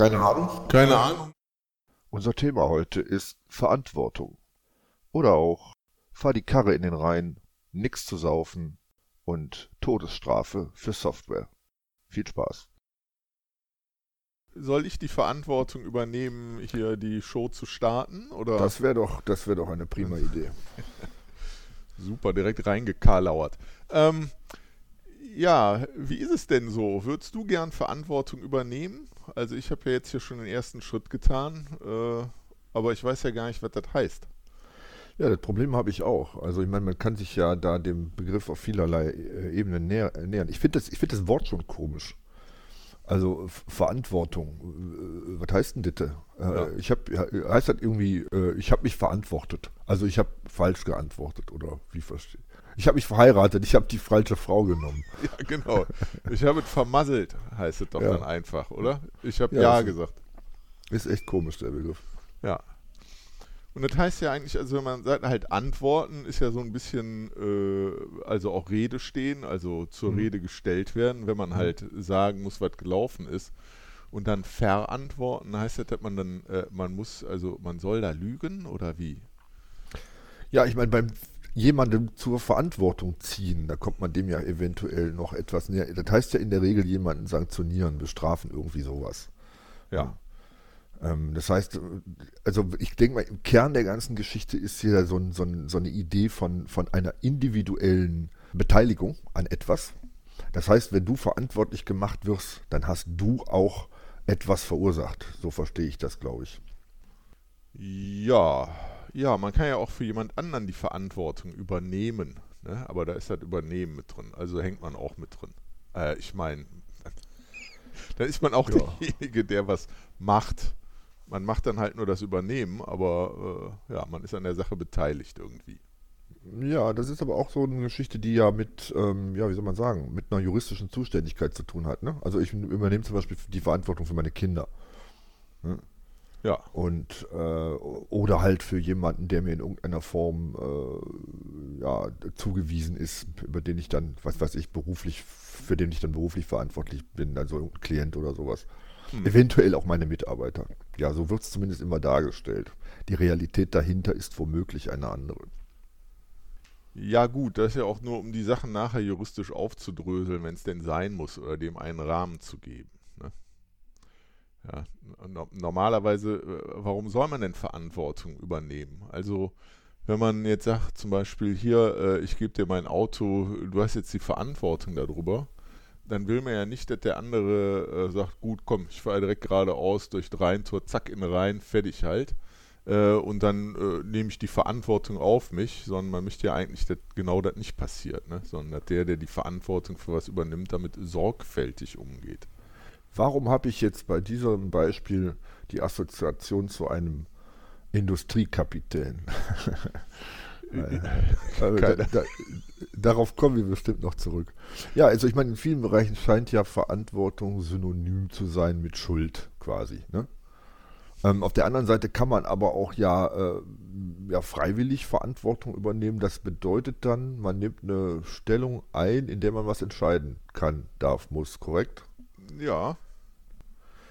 Keine Ahnung. Keine Ahnung. Unser Thema heute ist Verantwortung. Oder auch fahr die Karre in den Rhein, nix zu saufen und Todesstrafe für Software. Viel Spaß. Soll ich die Verantwortung übernehmen, hier die Show zu starten? Oder? Das wäre doch, das wäre doch eine prima Idee. Super, direkt reingekarlauert. Ähm, ja, wie ist es denn so? Würdest du gern Verantwortung übernehmen? Also ich habe ja jetzt hier schon den ersten Schritt getan, äh, aber ich weiß ja gar nicht, was das heißt. Ja, das Problem habe ich auch. Also ich meine, man kann sich ja da dem Begriff auf vielerlei äh, Ebenen näher, nähern. Ich finde das, find das Wort schon komisch. Also Verantwortung. Äh, was heißt denn das? Äh, ja. Ich habe heißt das irgendwie, ich habe mich verantwortet. Also ich habe falsch geantwortet oder wie verstehe ich? habe mich verheiratet, ich habe die falsche Frau genommen. Ja, genau. Ich habe es vermasselt, heißt es doch ja. dann einfach, oder? Ich habe ja, ja gesagt. Ist echt komisch, der Begriff. Ja. Und das heißt ja eigentlich, also wenn man sagt, halt Antworten ist ja so ein bisschen, äh, also auch Rede stehen, also zur mhm. Rede gestellt werden, wenn man mhm. halt sagen muss, was gelaufen ist. Und dann verantworten heißt das, dass man dann, äh, man muss, also man soll da lügen oder wie? Ja, ich meine, beim jemandem zur Verantwortung ziehen, da kommt man dem ja eventuell noch etwas näher. Das heißt ja in der Regel jemanden sanktionieren, bestrafen, irgendwie sowas. Ja. Ähm, das heißt, also ich denke mal, im Kern der ganzen Geschichte ist hier so, ein, so, ein, so eine Idee von, von einer individuellen Beteiligung an etwas. Das heißt, wenn du verantwortlich gemacht wirst, dann hast du auch etwas verursacht. So verstehe ich das, glaube ich. Ja, ja, man kann ja auch für jemand anderen die Verantwortung übernehmen. Ne? Aber da ist halt Übernehmen mit drin. Also hängt man auch mit drin. Äh, ich meine, da ist man auch ja. derjenige, der was macht man macht dann halt nur das Übernehmen, aber äh, ja, man ist an der Sache beteiligt irgendwie. Ja, das ist aber auch so eine Geschichte, die ja mit, ähm, ja, wie soll man sagen, mit einer juristischen Zuständigkeit zu tun hat. Ne? Also ich übernehme zum Beispiel die Verantwortung für meine Kinder. Ne? Ja. Und äh, oder halt für jemanden, der mir in irgendeiner Form äh, ja, zugewiesen ist, über den ich dann, was weiß ich, beruflich, für den ich dann beruflich verantwortlich bin, also ein Klient oder sowas. Hm. Eventuell auch meine Mitarbeiter. Ja, so wird es zumindest immer dargestellt. Die Realität dahinter ist womöglich eine andere. Ja gut, das ist ja auch nur, um die Sachen nachher juristisch aufzudröseln, wenn es denn sein muss, oder dem einen Rahmen zu geben. Ne? Ja, no normalerweise, äh, warum soll man denn Verantwortung übernehmen? Also wenn man jetzt sagt, zum Beispiel hier, äh, ich gebe dir mein Auto, du hast jetzt die Verantwortung darüber, dann will man ja nicht, dass der andere äh, sagt, gut, komm, ich fahre direkt geradeaus durch Rheintor, zack, in Rhein, fertig halt. Äh, und dann äh, nehme ich die Verantwortung auf mich, sondern man möchte ja eigentlich, dass genau das nicht passiert, ne? sondern dass der, der die Verantwortung für was übernimmt, damit sorgfältig umgeht. Warum habe ich jetzt bei diesem Beispiel die Assoziation zu einem Industriekapitän? also da, da, darauf kommen wir bestimmt noch zurück. Ja, also ich meine, in vielen Bereichen scheint ja Verantwortung synonym zu sein mit Schuld quasi. Ne? Ähm, auf der anderen Seite kann man aber auch ja, äh, ja freiwillig Verantwortung übernehmen. Das bedeutet dann, man nimmt eine Stellung ein, in der man was entscheiden kann, darf, muss, korrekt? Ja,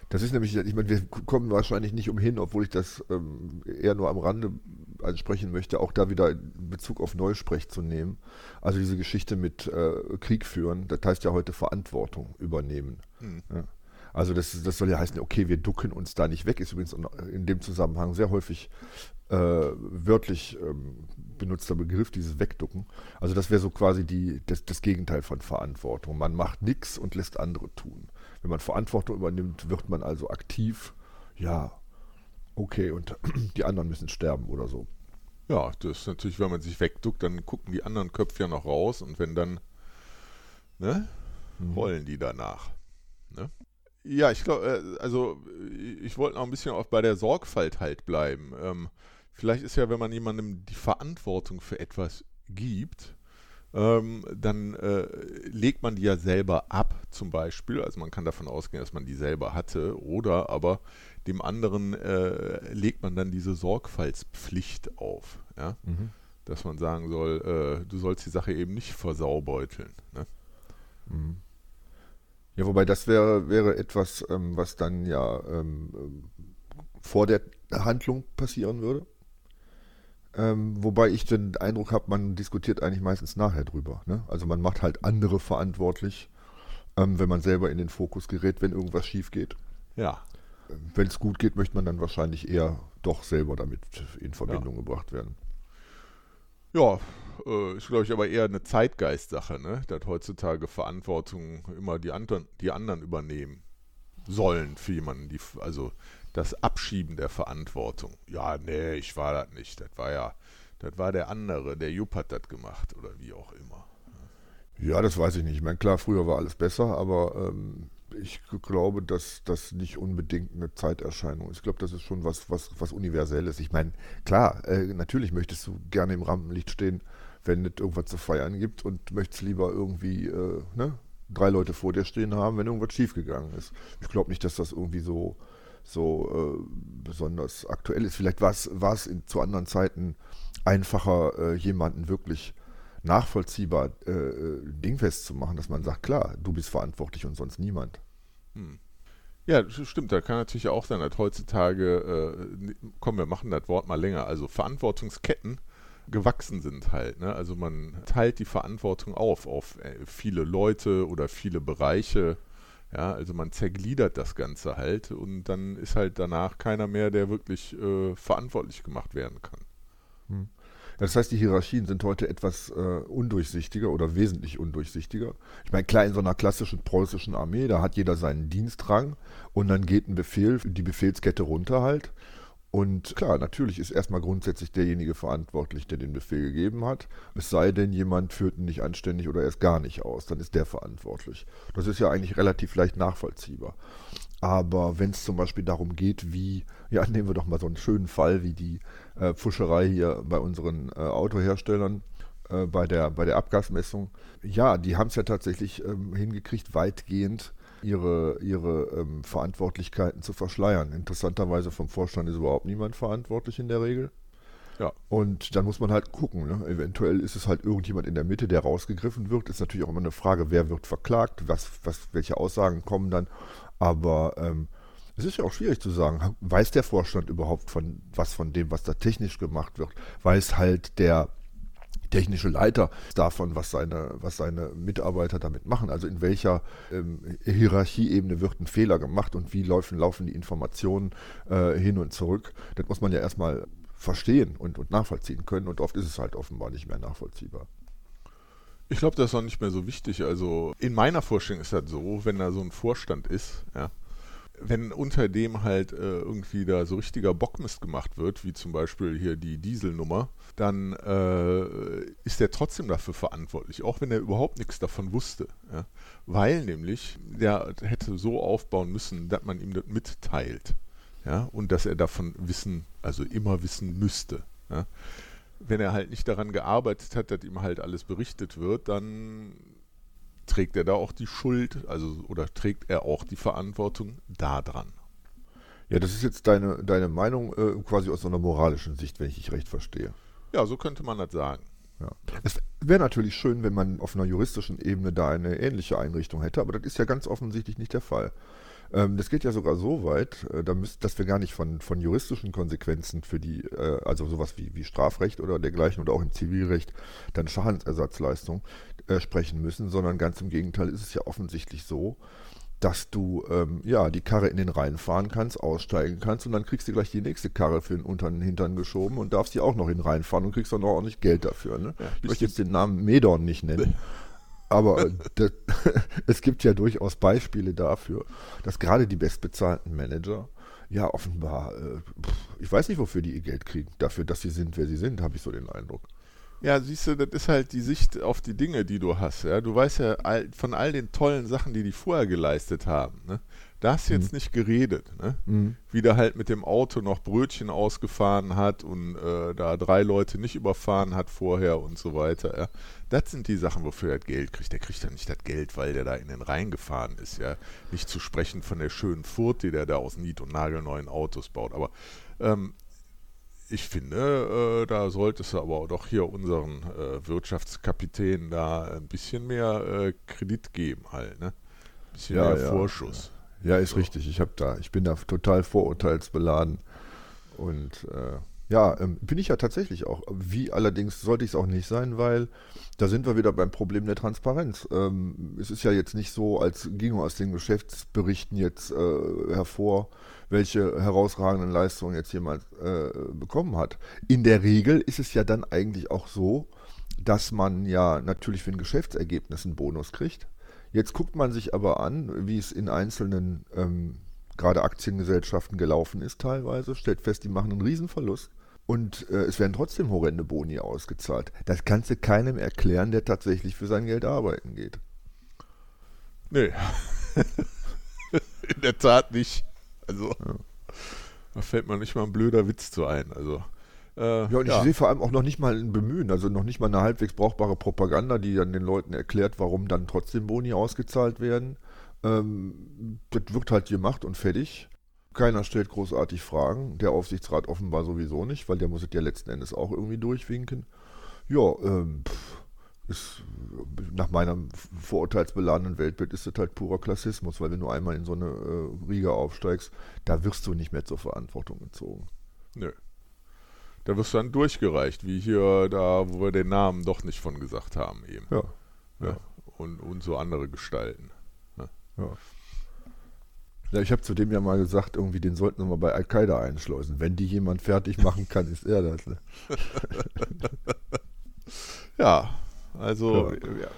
das ist nämlich, ich meine, wir kommen wahrscheinlich nicht umhin, obwohl ich das ähm, eher nur am Rande ansprechen möchte, auch da wieder Bezug auf Neusprech zu nehmen. Also diese Geschichte mit äh, Krieg führen, das heißt ja heute Verantwortung übernehmen. Hm. Ja. Also das, das soll ja heißen, okay, wir ducken uns da nicht weg, ist übrigens in dem Zusammenhang sehr häufig äh, wörtlich ähm, benutzter Begriff, dieses Wegducken. Also das wäre so quasi die, das, das Gegenteil von Verantwortung. Man macht nichts und lässt andere tun. Wenn man Verantwortung übernimmt, wird man also aktiv. Ja, okay, und die anderen müssen sterben oder so. Ja, das ist natürlich, wenn man sich wegduckt, dann gucken die anderen Köpfe ja noch raus und wenn dann, ne, mhm. wollen die danach. Ne? Ja, ich glaube, äh, also ich wollte noch ein bisschen auch bei der Sorgfalt halt bleiben. Ähm, vielleicht ist ja, wenn man jemandem die Verantwortung für etwas gibt, ähm, dann äh, legt man die ja selber ab, zum Beispiel. Also man kann davon ausgehen, dass man die selber hatte. Oder aber dem anderen äh, legt man dann diese Sorgfaltspflicht auf. Ja? Mhm. Dass man sagen soll, äh, du sollst die Sache eben nicht versaubeuteln. Ne? Mhm. Ja, wobei das wäre, wäre etwas, ähm, was dann ja ähm, vor der Handlung passieren würde. Ähm, wobei ich den Eindruck habe, man diskutiert eigentlich meistens nachher drüber. Ne? Also man macht halt andere verantwortlich, ähm, wenn man selber in den Fokus gerät, wenn irgendwas schief geht. Ja. Wenn es gut geht, möchte man dann wahrscheinlich eher doch selber damit in Verbindung ja. gebracht werden. Ja, äh, ist glaube ich aber eher eine Zeitgeistsache, ne? dass heutzutage Verantwortung immer die, anderen, die anderen übernehmen sollen für jemanden, die, also das Abschieben der Verantwortung. Ja, nee, ich war das nicht. Das war ja, das war der andere, der Jupp hat das gemacht oder wie auch immer. Ja, das weiß ich nicht. Ich meine, klar, früher war alles besser, aber ähm, ich glaube, dass das nicht unbedingt eine Zeiterscheinung ist. Ich glaube, das ist schon was, was, was Universelles. Ich meine, klar, äh, natürlich möchtest du gerne im Rampenlicht stehen, wenn es irgendwas zu feiern gibt und möchtest lieber irgendwie äh, ne, drei Leute vor dir stehen haben, wenn irgendwas schiefgegangen ist. Ich glaube nicht, dass das irgendwie so so äh, besonders aktuell ist. Vielleicht war es zu anderen Zeiten einfacher, äh, jemanden wirklich nachvollziehbar äh, äh, dingfest zu machen, dass man sagt, klar, du bist verantwortlich und sonst niemand. Hm. Ja, stimmt. Da kann natürlich auch sein, dass heutzutage, äh, komm, wir machen das Wort mal länger, also Verantwortungsketten gewachsen sind halt. Ne? Also man teilt die Verantwortung auf auf äh, viele Leute oder viele Bereiche ja, also man zergliedert das Ganze halt und dann ist halt danach keiner mehr, der wirklich äh, verantwortlich gemacht werden kann. Hm. Das heißt, die Hierarchien sind heute etwas äh, undurchsichtiger oder wesentlich undurchsichtiger. Ich meine, klar, in so einer klassischen preußischen Armee, da hat jeder seinen Dienstrang und dann geht ein Befehl, die Befehlskette runter halt. Und klar, natürlich ist erstmal grundsätzlich derjenige verantwortlich, der den Befehl gegeben hat. Es sei denn, jemand führt ihn nicht anständig oder erst gar nicht aus, dann ist der verantwortlich. Das ist ja eigentlich relativ leicht nachvollziehbar. Aber wenn es zum Beispiel darum geht, wie, ja, nehmen wir doch mal so einen schönen Fall wie die äh, Pfuscherei hier bei unseren äh, Autoherstellern, äh, bei, der, bei der Abgasmessung. Ja, die haben es ja tatsächlich ähm, hingekriegt, weitgehend ihre, ihre ähm, Verantwortlichkeiten zu verschleiern. Interessanterweise vom Vorstand ist überhaupt niemand verantwortlich in der Regel. Ja. Und dann muss man halt gucken. Ne? Eventuell ist es halt irgendjemand in der Mitte, der rausgegriffen wird. Ist natürlich auch immer eine Frage, wer wird verklagt, was, was, welche Aussagen kommen dann. Aber ähm, es ist ja auch schwierig zu sagen, weiß der Vorstand überhaupt von was von dem, was da technisch gemacht wird? Weiß halt der technische Leiter davon, was seine, was seine Mitarbeiter damit machen. Also in welcher ähm, Hierarchieebene wird ein Fehler gemacht und wie laufen, laufen die Informationen äh, hin und zurück. Das muss man ja erstmal verstehen und, und nachvollziehen können und oft ist es halt offenbar nicht mehr nachvollziehbar. Ich glaube, das ist auch nicht mehr so wichtig. Also in meiner Vorstellung ist das so, wenn da so ein Vorstand ist, ja, wenn unter dem halt äh, irgendwie da so richtiger Bockmist gemacht wird, wie zum Beispiel hier die Dieselnummer, dann äh, ist er trotzdem dafür verantwortlich, auch wenn er überhaupt nichts davon wusste. Ja? Weil nämlich der hätte so aufbauen müssen, dass man ihm das mitteilt. Ja? Und dass er davon wissen, also immer wissen müsste. Ja? Wenn er halt nicht daran gearbeitet hat, dass ihm halt alles berichtet wird, dann trägt er da auch die Schuld, also oder trägt er auch die Verantwortung daran? Ja, das ist jetzt deine, deine Meinung äh, quasi aus so einer moralischen Sicht, wenn ich dich recht verstehe. Ja, so könnte man das sagen. Ja. Es wäre natürlich schön, wenn man auf einer juristischen Ebene da eine ähnliche Einrichtung hätte, aber das ist ja ganz offensichtlich nicht der Fall. Ähm, das geht ja sogar so weit, äh, dass wir gar nicht von, von juristischen Konsequenzen für die, äh, also sowas wie, wie Strafrecht oder dergleichen oder auch im Zivilrecht, dann Schadensersatzleistung äh, sprechen müssen, sondern ganz im Gegenteil ist es ja offensichtlich so, dass du ähm, ja die Karre in den Rhein fahren kannst, aussteigen kannst und dann kriegst du gleich die nächste Karre für den unter den Hintern geschoben und darfst die auch noch in den Rhein fahren und kriegst dann auch ordentlich Geld dafür. Ne? Ja, ich möchte jetzt den Namen Medorn nicht nennen. Aber äh, das, es gibt ja durchaus Beispiele dafür, dass gerade die bestbezahlten Manager ja offenbar, äh, ich weiß nicht, wofür die ihr Geld kriegen. Dafür, dass sie sind, wer sie sind, habe ich so den Eindruck. Ja, siehst du, das ist halt die Sicht auf die Dinge, die du hast. Ja? Du weißt ja all, von all den tollen Sachen, die die vorher geleistet haben. Ne? Da hast du jetzt mhm. nicht geredet. Ne? Mhm. Wie der halt mit dem Auto noch Brötchen ausgefahren hat und äh, da drei Leute nicht überfahren hat vorher und so weiter. Ja? Das sind die Sachen, wofür er Geld kriegt. Der kriegt ja nicht das Geld, weil der da in den Rhein gefahren ist. Ja? Nicht zu sprechen von der schönen Furt, die der da aus Nied- und nagelneuen Autos baut. Aber ähm, ich finde, äh, da solltest du aber doch hier unseren äh, Wirtschaftskapitän da ein bisschen mehr äh, Kredit geben halt, ne? Bisschen Ja, mehr ja. Vorschuss. Ja, ist So. richtig. Ich habe da, ich bin da total vorurteilsbeladen. Und äh, ja, ähm, bin ich ja tatsächlich auch. Wie allerdings sollte ich es auch nicht sein, weil da sind wir wieder beim Problem der Transparenz. Ähm, es ist ja jetzt nicht so, als ginge aus den Geschäftsberichten jetzt äh, hervor, welche herausragenden Leistungen jetzt jemand äh, bekommen hat. In der Regel ist es ja dann eigentlich auch so, dass man ja natürlich für ein Geschäftsergebnis einen Bonus kriegt. Jetzt guckt man sich aber an, wie es in einzelnen ähm, gerade Aktiengesellschaften gelaufen ist teilweise, stellt fest, die machen einen Riesenverlust und äh, es werden trotzdem horrende Boni ausgezahlt. Das kannst du keinem erklären, der tatsächlich für sein Geld arbeiten geht. Nee. In der Tat nicht. Also, da fällt mir nicht mal ein blöder Witz zu ein. Also, äh, Ja, und ich sehe vor allem auch noch nicht mal ein Bemühen, also noch nicht mal eine halbwegs brauchbare Propaganda, die dann den Leuten erklärt, warum dann trotzdem Boni ausgezahlt werden. Ähm, das wird halt gemacht und fertig. Keiner stellt großartig Fragen. Der Aufsichtsrat offenbar sowieso nicht, weil der muss es ja letzten Endes auch irgendwie durchwinken. Ja, ähm, pff, ist, nach meinem vorurteilsbeladenen Weltbild ist das halt purer Klassismus, weil wenn du einmal in so eine äh, Riege aufsteigst, da wirst du nicht mehr zur Verantwortung gezogen. Nö. Da wirst du dann durchgereicht, wie hier da, wo wir den Namen doch nicht von gesagt haben eben. Ja, Ja. Und, und so andere Gestalten. Ja. Ja, ich habe zu dem ja mal gesagt, irgendwie, den sollten wir mal bei Al-Qaida einschleusen. Wenn die jemand fertig machen kann, ist er das. Ne? Ja, also Ja. Wir,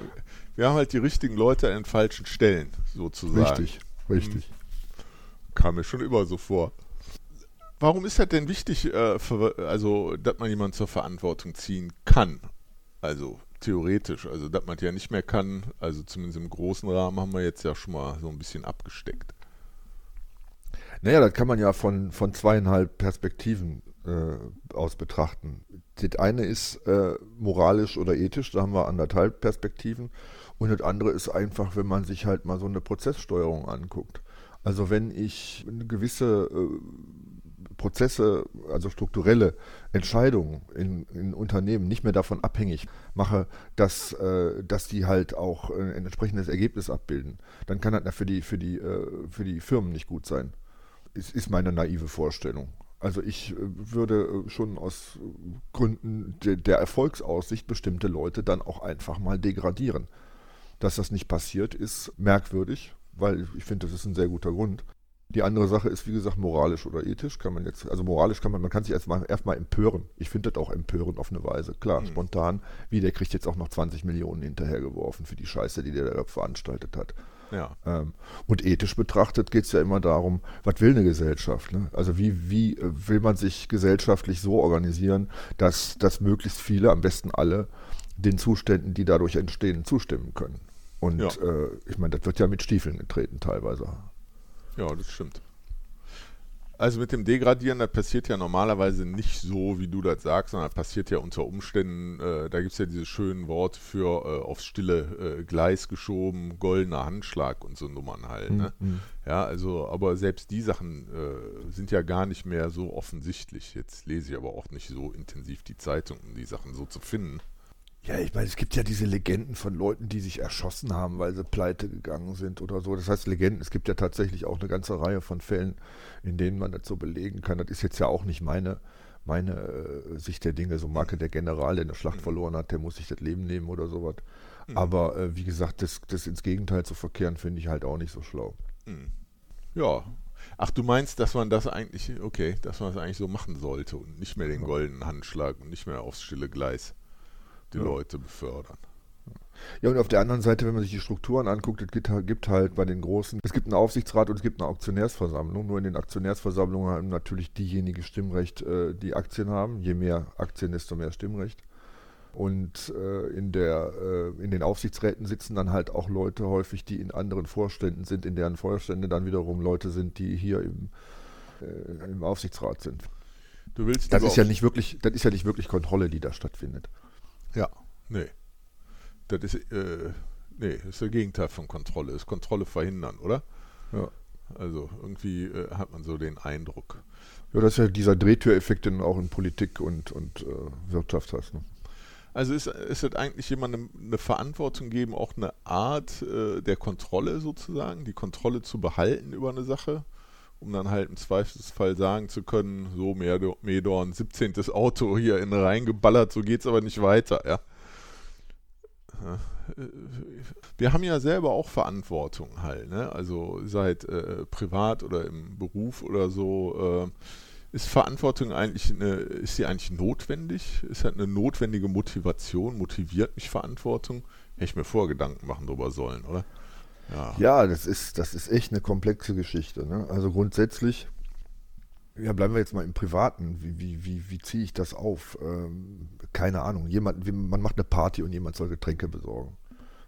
wir haben halt die richtigen Leute an den falschen Stellen, sozusagen. Richtig, richtig. Kam mir schon immer so vor. Warum ist das denn wichtig, äh, für, also, dass man jemanden zur Verantwortung ziehen kann? Also theoretisch, also dass man es ja nicht mehr kann, also zumindest im großen Rahmen haben wir jetzt ja schon mal so ein bisschen abgesteckt. Naja, das kann man ja von, von zweieinhalb Perspektiven äh, aus betrachten. Das eine ist äh, moralisch oder ethisch, da haben wir anderthalb Perspektiven. Und das andere ist einfach, wenn man sich halt mal so eine Prozesssteuerung anguckt. Also wenn ich eine gewisse äh, Prozesse, also strukturelle Entscheidungen in, in Unternehmen nicht mehr davon abhängig mache, dass, äh, dass die halt auch ein entsprechendes Ergebnis abbilden, dann kann das für die, für die, äh, für die Firmen nicht gut sein. Ist, ist meine naive Vorstellung. Also ich äh, würde äh, schon aus äh, Gründen de, der Erfolgsaussicht bestimmte Leute dann auch einfach mal degradieren. Dass das nicht passiert, ist merkwürdig, weil ich finde, das ist ein sehr guter Grund. Die andere Sache ist, wie gesagt, moralisch oder ethisch kann man jetzt, also moralisch kann man, man kann sich erstmal erstmal empören. Ich finde das auch empörend auf eine Weise. Klar, Mhm. spontan, wie der kriegt jetzt auch noch 20 Millionen hinterhergeworfen für die Scheiße, die der da veranstaltet hat. Ja. Ähm, und ethisch betrachtet geht es ja immer darum, was will eine Gesellschaft? Ne? Also wie, wie äh, will man sich gesellschaftlich so organisieren, dass, dass möglichst viele, am besten alle, den Zuständen, die dadurch entstehen, zustimmen können. Und Ja. äh, ich meine, das wird ja mit Stiefeln getreten teilweise. Ja, das stimmt. Also mit dem Degradieren, das passiert ja normalerweise nicht so, wie du das sagst, sondern das passiert ja unter Umständen, äh, da gibt es ja diese schönen Worte für äh, aufs stille äh, Gleis geschoben, goldener Handschlag und so Nummern halt. Ne? Mhm. Ja, also, aber selbst die Sachen äh, sind ja gar nicht mehr so offensichtlich. Jetzt lese ich aber auch nicht so intensiv die Zeitung, um die Sachen so zu finden. Ja, ich meine, es gibt ja diese Legenden von Leuten, die sich erschossen haben, weil sie pleite gegangen sind oder so. Das heißt Legenden, es gibt ja tatsächlich auch eine ganze Reihe von Fällen, in denen man das so belegen kann. Das ist jetzt ja auch nicht meine, meine äh, Sicht der Dinge. So Marke der General, der eine Schlacht verloren hat, der muss sich das Leben nehmen oder sowas. Aber äh, wie gesagt, das, das ins Gegenteil zu verkehren, finde ich halt auch nicht so schlau. Hm. Ja. Ach, du meinst, dass man das eigentlich, okay, dass man das eigentlich so machen sollte und nicht mehr den goldenen Handschlag und nicht mehr aufs stille Gleis die Ja. Leute befördern. Ja, und auf der anderen Seite, wenn man sich die Strukturen anguckt, es gibt, halt- gibt halt bei den großen, es gibt einen Aufsichtsrat und es gibt eine Aktionärsversammlung. Nur in den Aktionärsversammlungen haben natürlich diejenigen Stimmrecht, äh, die Aktien haben. Je mehr Aktien, desto mehr Stimmrecht. Und äh, in, der, äh, in den Aufsichtsräten sitzen dann halt auch Leute häufig, die in anderen Vorständen sind, in deren Vorstände dann wiederum Leute sind, die hier im, im Aufsichtsrat sind. Du willst Das ist ja nicht wirklich, das ist ja nicht wirklich Kontrolle, die da stattfindet. Ja, nee. Das ist, äh, nee, das ist das Gegenteil von Kontrolle. Das ist Kontrolle verhindern, oder? Ja. Also irgendwie äh, hat man so den Eindruck. Ja, das ist ja dieser Drehtüreffekt, du auch in Politik und, und äh, Wirtschaft hast. Ne? Also ist, ist es eigentlich jemandem eine Verantwortung geben, auch eine Art äh, der Kontrolle sozusagen, die Kontrolle zu behalten über eine Sache, um dann halt im Zweifelsfall sagen zu können, so Medorn, 17. Auto hier in reingeballert, so geht es aber nicht weiter, ja. Wir haben ja selber auch Verantwortung halt, ne? Also seid äh, privat oder im Beruf oder so. Äh, ist Verantwortung eigentlich eine, ist sie eigentlich notwendig? Ist halt eine notwendige Motivation? Motiviert mich Verantwortung? Hätte ich mir vor Gedanken machen darüber sollen, oder? Ja, ja das, ist, das ist echt eine komplexe Geschichte. Ne? Also grundsätzlich, ja, bleiben wir jetzt mal im Privaten. Wie, wie, wie, wie ziehe ich das auf? Ähm, keine Ahnung. Jemand, man macht eine Party und jemand soll Getränke besorgen.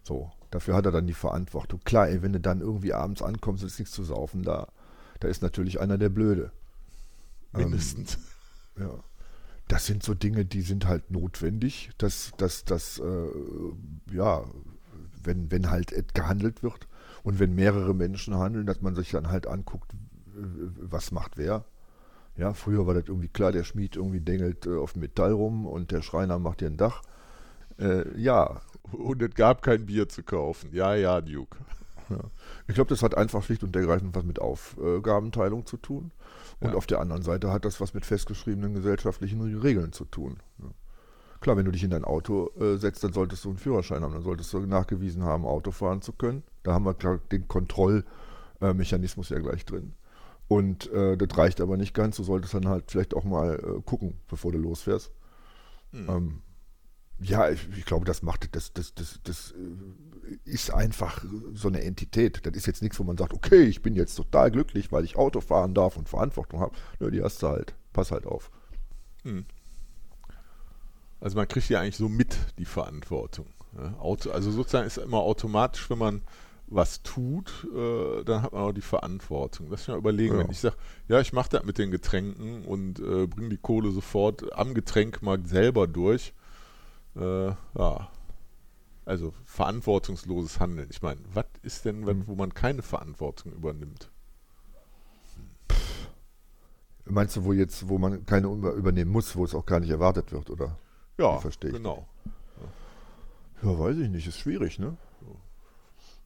So, dafür hat er dann die Verantwortung. Klar, ey, wenn du dann irgendwie abends ankommst ist nichts zu saufen da, da ist natürlich einer der Blöde. Mindestens. Ähm, ja. Das sind so Dinge, die sind halt notwendig, dass, dass, dass äh, ja, wenn, wenn halt gehandelt wird und wenn mehrere Menschen handeln, dass man sich dann halt anguckt, was macht wer. Ja, früher war das irgendwie klar, der Schmied irgendwie dengelt äh, auf Metall rum und der Schreiner macht dir ein Dach. Äh, ja. Und es gab kein Bier zu kaufen. Ja, ja, Duke. Ja. Ich glaube, das hat einfach schlicht und ergreifend was mit Aufgabenteilung zu tun. Und ja. auf der anderen Seite hat das was mit festgeschriebenen gesellschaftlichen Regeln zu tun. Klar, wenn du dich in dein Auto äh, setzt, dann solltest du einen Führerschein haben, dann solltest du nachgewiesen haben, Auto fahren zu können. Da haben wir klar den Kontrollmechanismus ja gleich drin. Und äh, das reicht aber nicht ganz. Du solltest dann halt vielleicht auch mal äh, gucken, bevor du losfährst. Mhm. Ähm, ja, ich, ich, glaube, das macht das, das, das, das äh, ist einfach so eine Entität. Das ist jetzt nichts, wo man sagt, okay, ich bin jetzt total glücklich, weil ich Auto fahren darf und Verantwortung habe. Nö, die hast du halt. Pass halt auf. Hm. Also man kriegt ja eigentlich so mit die Verantwortung. Auto, also sozusagen ist immer automatisch, wenn man was tut, äh, dann hat man auch die Verantwortung. Lass mich mal überlegen, ja. wenn ich sage, ja, ich mache das mit den Getränken und äh, bringe die Kohle sofort am Getränkmarkt selber durch, äh, ja, also verantwortungsloses Handeln. Ich meine, was ist denn, mhm. wo man keine Verantwortung übernimmt? Meinst du, wo jetzt, wo man keine übernehmen muss, wo es auch gar nicht erwartet wird, oder? Ja, verstehe ich. Genau. Ja. ja, weiß ich nicht, ist schwierig, ne?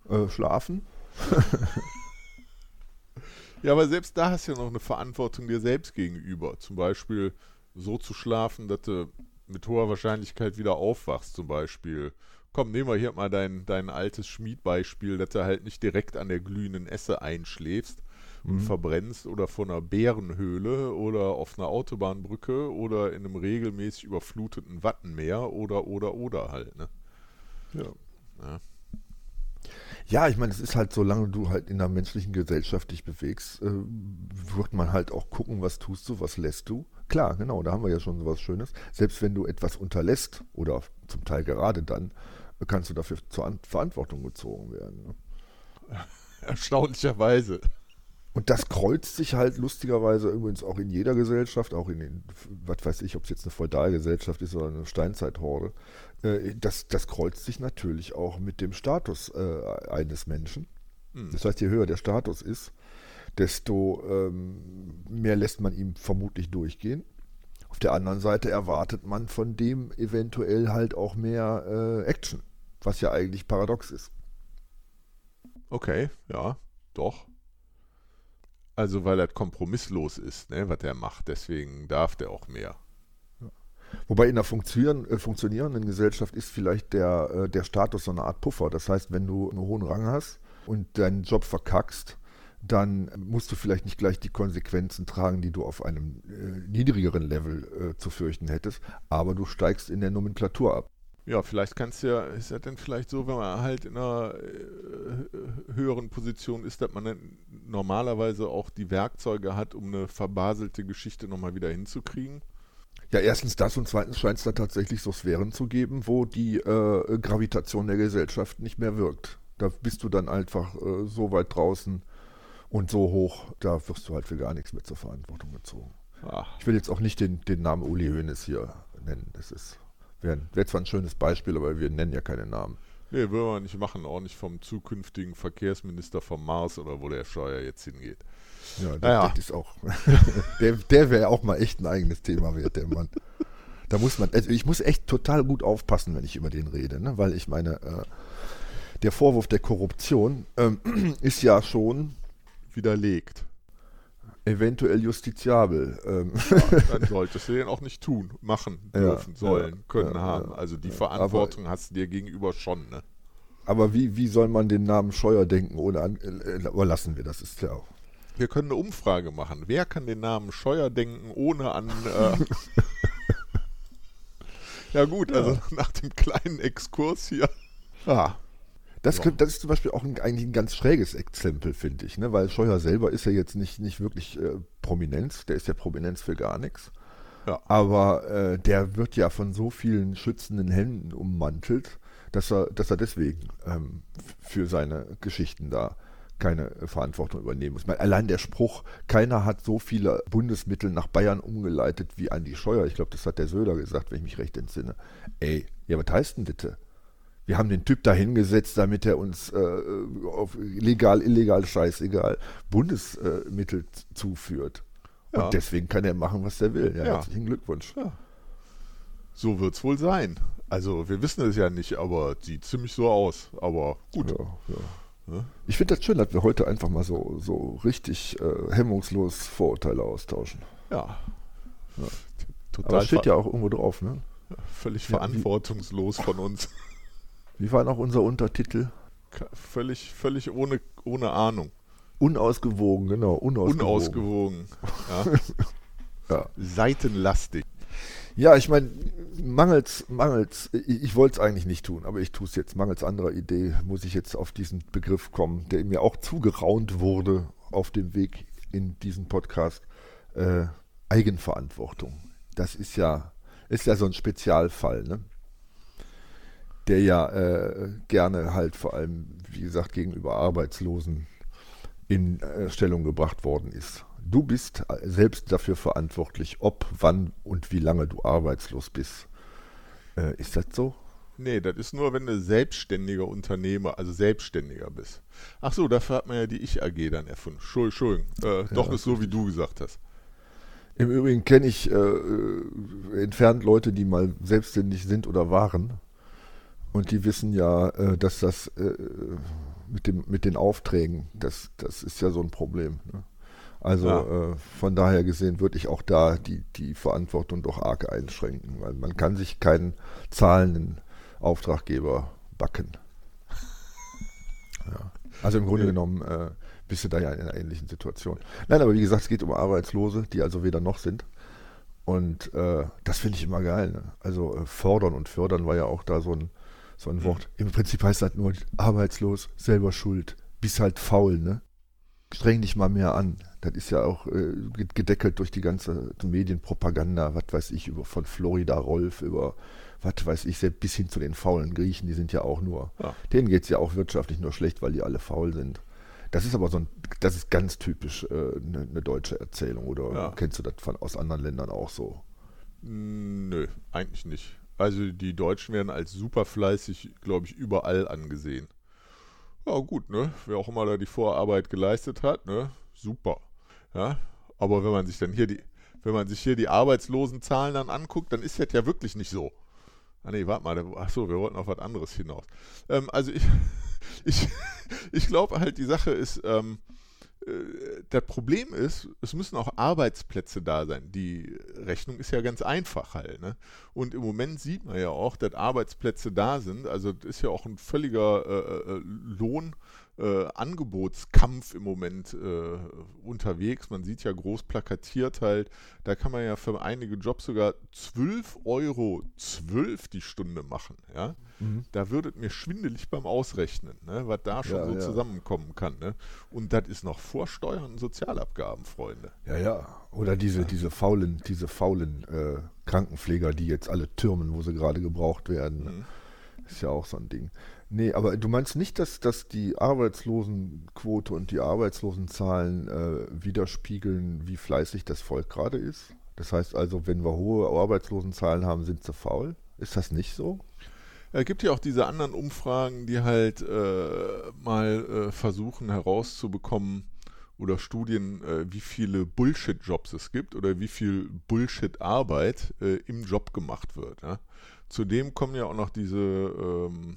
Äh, schlafen. ja, aber selbst da hast du ja noch eine Verantwortung dir selbst gegenüber. Zum Beispiel so zu schlafen, dass du mit hoher Wahrscheinlichkeit wieder aufwachst, zum Beispiel. Komm, nehmen wir hier mal dein, dein altes Schmiedbeispiel, dass du halt nicht direkt an der glühenden Esse einschläfst mhm. und verbrennst oder vor einer Bärenhöhle oder auf einer Autobahnbrücke oder in einem regelmäßig überfluteten Wattenmeer oder, oder, oder halt, ne? Ja. ja. Ja, ich meine, es ist halt, solange du halt in der menschlichen Gesellschaft dich bewegst, äh, wird man halt auch gucken, was tust du, was lässt du. Klar, genau, da haben wir ja schon sowas Schönes. Selbst wenn du etwas unterlässt oder zum Teil gerade dann, kannst du dafür zur An Verantwortung gezogen werden. Ne? Erstaunlicherweise. Und das kreuzt sich halt lustigerweise übrigens auch in jeder Gesellschaft, auch in den, was weiß ich, ob es jetzt eine Feudalgesellschaft ist oder eine Steinzeithorde. Äh, das, das kreuzt sich natürlich auch mit dem Status äh, eines Menschen. Mhm. Das heißt, je höher der Status ist, desto ähm, mehr lässt man ihm vermutlich durchgehen. Auf der anderen Seite erwartet man von dem eventuell halt auch mehr äh, Action, was ja eigentlich paradox ist. Okay, ja, doch. Also weil er kompromisslos ist, ne, was er macht, deswegen darf der auch mehr. Wobei in einer äh, funktionierenden Gesellschaft ist vielleicht der, äh, der Status so eine Art Puffer. Das heißt, wenn du einen hohen Rang hast und deinen Job verkackst, dann musst du vielleicht nicht gleich die Konsequenzen tragen, die du auf einem äh, niedrigeren Level äh, zu fürchten hättest, aber du steigst in der Nomenklatur ab. Ja, vielleicht kannst du ja, ist das denn vielleicht so, wenn man halt in einer äh, höheren Position ist, dass man dann normalerweise auch die Werkzeuge hat, um eine verbaselte Geschichte nochmal wieder hinzukriegen? Ja, erstens das und zweitens scheint es da tatsächlich so Sphären zu geben, wo die äh, Gravitation der Gesellschaft nicht mehr wirkt. Da bist du dann einfach äh, so weit draußen und so hoch, da wirst du halt für gar nichts mehr zur Verantwortung gezogen. Ach. Ich will jetzt auch nicht den, den Namen Uli Hoeneß hier nennen. Das ist wäre wär zwar ein schönes Beispiel, aber wir nennen ja keine Namen. Nee, würden wir nicht machen, auch nicht vom zukünftigen Verkehrsminister vom Mars oder wo der Scheuer jetzt hingeht. Ja, das, naja. das ist auch. der der wäre auch mal echt ein eigenes Thema wert, der Mann. Da muss man, also ich muss echt total gut aufpassen, wenn ich über den rede, ne? weil ich meine, äh, der Vorwurf der Korruption ähm, ist ja schon Widerlegt. Eventuell justiziabel. Ähm, Dann solltest du den auch nicht tun, machen, Ja, dürfen, sollen, ja, können ja, haben. ja. Also die Ja, Verantwortung hast du dir gegenüber schon, ne? aber wie, wie soll man den Namen Scheuer denken, ohne an, äh, aber lassen wir, das ist ja auch. Wir können eine Umfrage machen. Wer kann den Namen Scheuer denken, ohne an. Äh ja, gut, also nach dem kleinen Exkurs hier. Ah. Das, könnte, das ist zum Beispiel auch ein, eigentlich ein ganz schräges Exempel, finde ich, ne? weil Scheuer selber ist ja jetzt nicht, nicht wirklich äh, Prominenz, der ist ja Prominenz für gar nichts. Ja. Aber äh, der wird ja von so vielen schützenden Händen ummantelt, dass er, dass er deswegen ähm, für seine Geschichten da keine äh, Verantwortung übernehmen muss. Meine, allein der Spruch, keiner hat so viele Bundesmittel nach Bayern umgeleitet wie Andi Scheuer. Ich glaube, das hat der Söder gesagt, wenn ich mich recht entsinne. Ey, ja, was heißt denn das? Wir haben den Typ da hingesetzt, damit er uns äh, auf legal, illegal, scheißegal, Bundesmittel zuführt. Und Ja. deswegen kann er machen, was er will. Ja, Ja. Herzlichen Glückwunsch. So wird's wohl sein. Also, wir wissen es ja nicht, aber sieht ziemlich so aus. Aber gut. Ja, ja. Ne? Ich finde das schön, dass wir heute einfach mal so, so richtig äh, hemmungslos Vorurteile austauschen. Ja. Aber Total das steht ja auch irgendwo drauf, ne? völlig Ja, verantwortungslos von uns. Wie war noch unser Untertitel? Völlig, völlig ohne, ohne Ahnung. Unausgewogen, genau, unausgewogen. Unausgewogen. Ja. Ja. Seitenlastig. Ja, ich meine, mangels, mangels, ich, ich wollte es eigentlich nicht tun, aber ich tue es jetzt. Mangels anderer Idee muss ich jetzt auf diesen Begriff kommen, der mir auch zugeraunt wurde auf dem Weg in diesen Podcast. Äh, Eigenverantwortung. Das ist ja, ist ja so ein Spezialfall, ne? Der ja äh, gerne halt vor allem, wie gesagt, gegenüber Arbeitslosen in äh, Stellung gebracht worden ist. Du bist selbst dafür verantwortlich, ob, wann und wie lange du arbeitslos bist. Äh, ist das so? Nee, das ist nur, wenn du selbstständiger Unternehmer, also Selbstständiger bist. Ach so, dafür hat man ja die Ich-AG dann erfunden. Entschuldigung. Äh, doch ist so, wie du gesagt hast. Im Übrigen kenne ich äh, entfernt Leute, die mal selbstständig sind oder waren. Und die wissen ja, äh, dass das äh, mit, dem, mit den Aufträgen, das, das ist ja so ein Problem. Ne? Also Ja. äh, von daher gesehen würde ich auch da die, die Verantwortung doch arg einschränken, weil man kann sich keinen zahlenden Auftraggeber backen. Ja. Also im Grunde Nee. genommen äh, bist du da ja in einer ähnlichen Situation. Nein, aber wie gesagt, es geht um Arbeitslose, die also weder noch sind. Und äh, das finde ich immer geil. Ne? Also äh, fordern und fördern war ja auch da so ein, so ein Wort. Im Prinzip heißt das nur arbeitslos, selber schuld. Bist halt faul, ne? Streng dich mal mehr an. Das ist ja auch äh, ge- gedeckelt durch die ganze Medienpropaganda, was weiß ich, über von Florida Rolf über was weiß ich, selbst bis hin zu den faulen Griechen, die sind ja auch nur, Ja. denen geht es ja auch wirtschaftlich nur schlecht, weil die alle faul sind. Das ist aber so ein, das ist ganz typisch eine äh, ne- ne deutsche Erzählung, oder Ja. kennst du das von aus anderen Ländern auch so? Mm, Nö, eigentlich nicht. Also die Deutschen werden als super fleißig, glaube ich, überall angesehen. Ja, gut, ne? Wer auch immer da die Vorarbeit geleistet hat, ne? Super. Ja. Aber wenn man sich dann hier die, wenn man sich hier die Arbeitslosenzahlen dann anguckt, dann ist das ja wirklich nicht so. Ah nee, warte mal, da- ach so, wir wollten auf was anderes hinaus. Ähm, also ich, ich, ich glaube halt, die Sache ist, ähm, äh, das Problem ist, es müssen auch Arbeitsplätze da sein. Die Rechnung ist ja ganz einfach halt. Ne? Und im Moment sieht man ja auch, dass Arbeitsplätze da sind. Also das ist ja auch ein völliger äh, äh, Lohn. Äh, Angebotskampf im Moment äh, unterwegs. Man sieht ja groß plakatiert halt, da kann man ja für einige Jobs sogar 12 Euro 12 die Stunde machen. Ja? Da würdet mir schwindelig beim Ausrechnen, ne? was da schon Ja, so ja. zusammenkommen kann. Ne? Und das ist noch vor Steuern und Sozialabgaben, Freunde. Ja, ja. Oder diese, diese faulen, diese faulen äh, Krankenpfleger, die jetzt alle türmen, wo sie gerade gebraucht werden. Mhm. Ist ja auch so ein Ding. Nee, aber du meinst nicht, dass, dass die Arbeitslosenquote und die Arbeitslosenzahlen äh, widerspiegeln, wie fleißig das Volk gerade ist? Das heißt also, wenn wir hohe Arbeitslosenzahlen haben, sind sie faul? Ist das nicht so? Es gibt ja auch diese anderen Umfragen, die halt äh, mal äh, versuchen herauszubekommen, oder Studien, äh, wie viele Bullshit-Jobs es gibt oder wie viel Bullshit-Arbeit äh, im Job gemacht wird. Ja? Zudem kommen ja auch noch diese, ähm,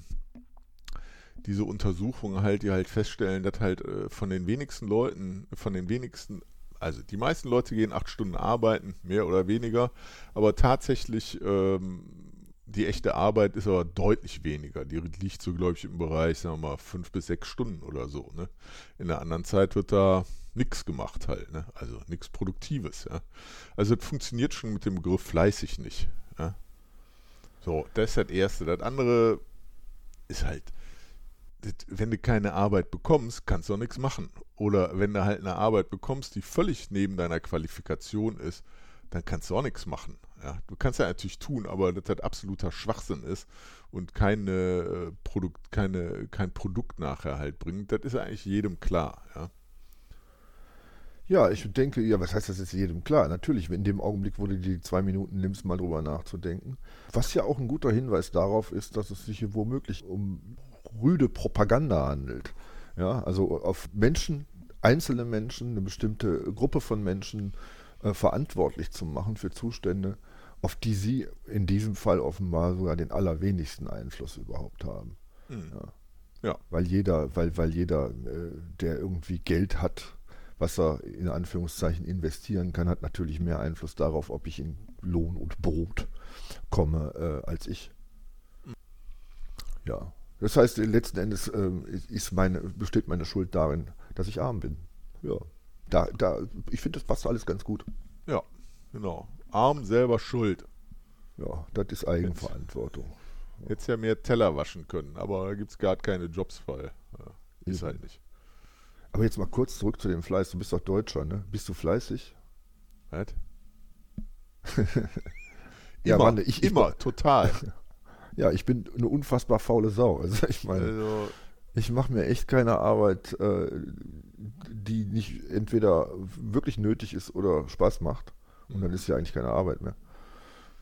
diese Untersuchungen halt, die halt feststellen, dass halt äh, von den wenigsten Leuten, von den wenigsten, also die meisten Leute gehen acht Stunden arbeiten, mehr oder weniger, aber tatsächlich ähm, die echte Arbeit ist aber deutlich weniger. Die liegt so, glaube ich, im Bereich, sagen wir mal, fünf bis sechs Stunden oder so. Ne? In der anderen Zeit wird da nichts gemacht halt, ne? also nichts Produktives. Ja? Also es funktioniert schon mit dem Begriff fleißig nicht. Ja? So, das ist das Erste. Das andere ist halt, wenn du keine Arbeit bekommst, kannst du auch nichts machen. Oder wenn du halt eine Arbeit bekommst, die völlig neben deiner Qualifikation ist, dann kannst du auch nichts machen. Ja, du kannst ja natürlich tun, aber das halt absoluter Schwachsinn ist und keine, äh, Produkt, keine, kein Produkt nachher halt bringt. Das ist eigentlich jedem klar. Ja. Ja, ich denke, ja, was heißt das jetzt jedem klar? Natürlich, in dem Augenblick, wo du die zwei Minuten nimmst, mal drüber nachzudenken. Was ja auch ein guter Hinweis darauf ist, dass es sich hier womöglich um rüde Propaganda handelt. Ja, also auf Menschen, einzelne Menschen, eine bestimmte Gruppe von Menschen äh, verantwortlich zu machen für Zustände, auf die sie in diesem Fall offenbar sogar den allerwenigsten Einfluss überhaupt haben. Mhm. Ja. ja. Weil jeder, weil, weil jeder, äh, der irgendwie Geld hat, was er in Anführungszeichen investieren kann, hat natürlich mehr Einfluss darauf, ob ich in Lohn und Brot komme, äh, als ich. Mhm. Ja. Das heißt, letzten Endes äh, ist meine, besteht meine Schuld darin, dass ich arm bin. Ja. Da, da, ich finde, das passt alles ganz gut. Ja, genau. Arm selber schuld. Ja, das ist Eigenverantwortung. Jetzt ja mehr Teller waschen können, aber da gibt es gar keine Jobs frei. Ja, ist halt nicht. Aber jetzt mal kurz zurück zu dem Fleiß. Du bist doch Deutscher, ne? Bist du fleißig? Was? ja, immer, Mann, ich, immer, ich, total. ja, ich bin eine unfassbar faule Sau. Also ich meine, also, ich mache mir echt keine Arbeit, äh, die nicht entweder wirklich nötig ist oder Spaß macht. Und dann ist ja eigentlich keine Arbeit mehr.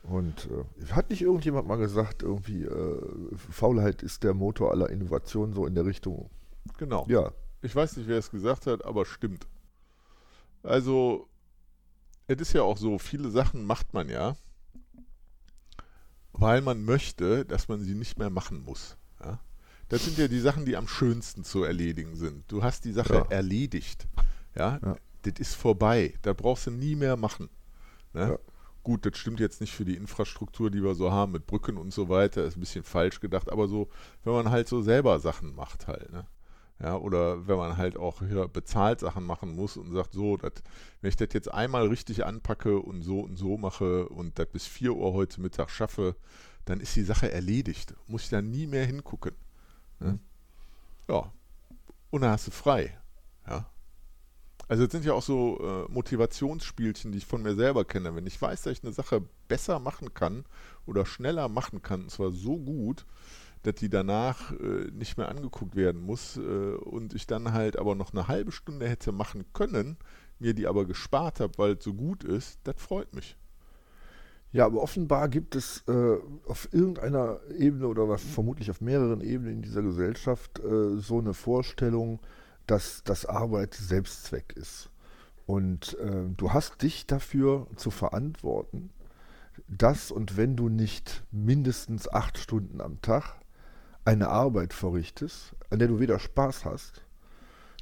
Und äh, hat nicht irgendjemand mal gesagt, irgendwie, äh, Faulheit ist der Motor aller Innovation, so in der Richtung? Genau. Ja. Ich weiß nicht, wer es gesagt hat, aber stimmt. Also, es ist ja auch so, viele Sachen macht man ja, weil man möchte, dass man sie nicht mehr machen muss. Ja? Das sind ja die Sachen, die am schönsten zu erledigen sind. Du hast die Sache ja. erledigt. Ja? ja? Das ist vorbei. Da brauchst du nie mehr machen. Ne? Gut, das stimmt jetzt nicht für die Infrastruktur, die wir so haben mit Brücken und so weiter, ist ein bisschen falsch gedacht, aber so, wenn man halt so selber Sachen macht halt, ne? Ja, oder wenn man halt auch hier bezahlt Sachen machen muss und sagt, so, dat, wenn ich das jetzt einmal richtig anpacke und so und so mache und das bis 4 Uhr heute Mittag schaffe, dann ist die Sache erledigt. Muss ich da nie mehr hingucken. Ne? Ja. Und dann hast du frei. Ja. Also es sind ja auch so äh, Motivationsspielchen, die ich von mir selber kenne. Wenn ich weiß, dass ich eine Sache besser machen kann oder schneller machen kann, und zwar so gut, dass die danach äh, nicht mehr angeguckt werden muss äh, und ich dann halt aber noch eine halbe Stunde hätte machen können, mir die aber gespart habe, weil es so gut ist, das freut mich. Ja, aber offenbar gibt es äh, auf irgendeiner Ebene oder vermutlich auf mehreren Ebenen in dieser Gesellschaft äh, so eine Vorstellung, dass das Arbeit Selbstzweck ist. Und äh, du hast dich dafür zu verantworten, dass und wenn du nicht mindestens acht Stunden am Tag eine Arbeit verrichtest, an der du weder Spaß hast,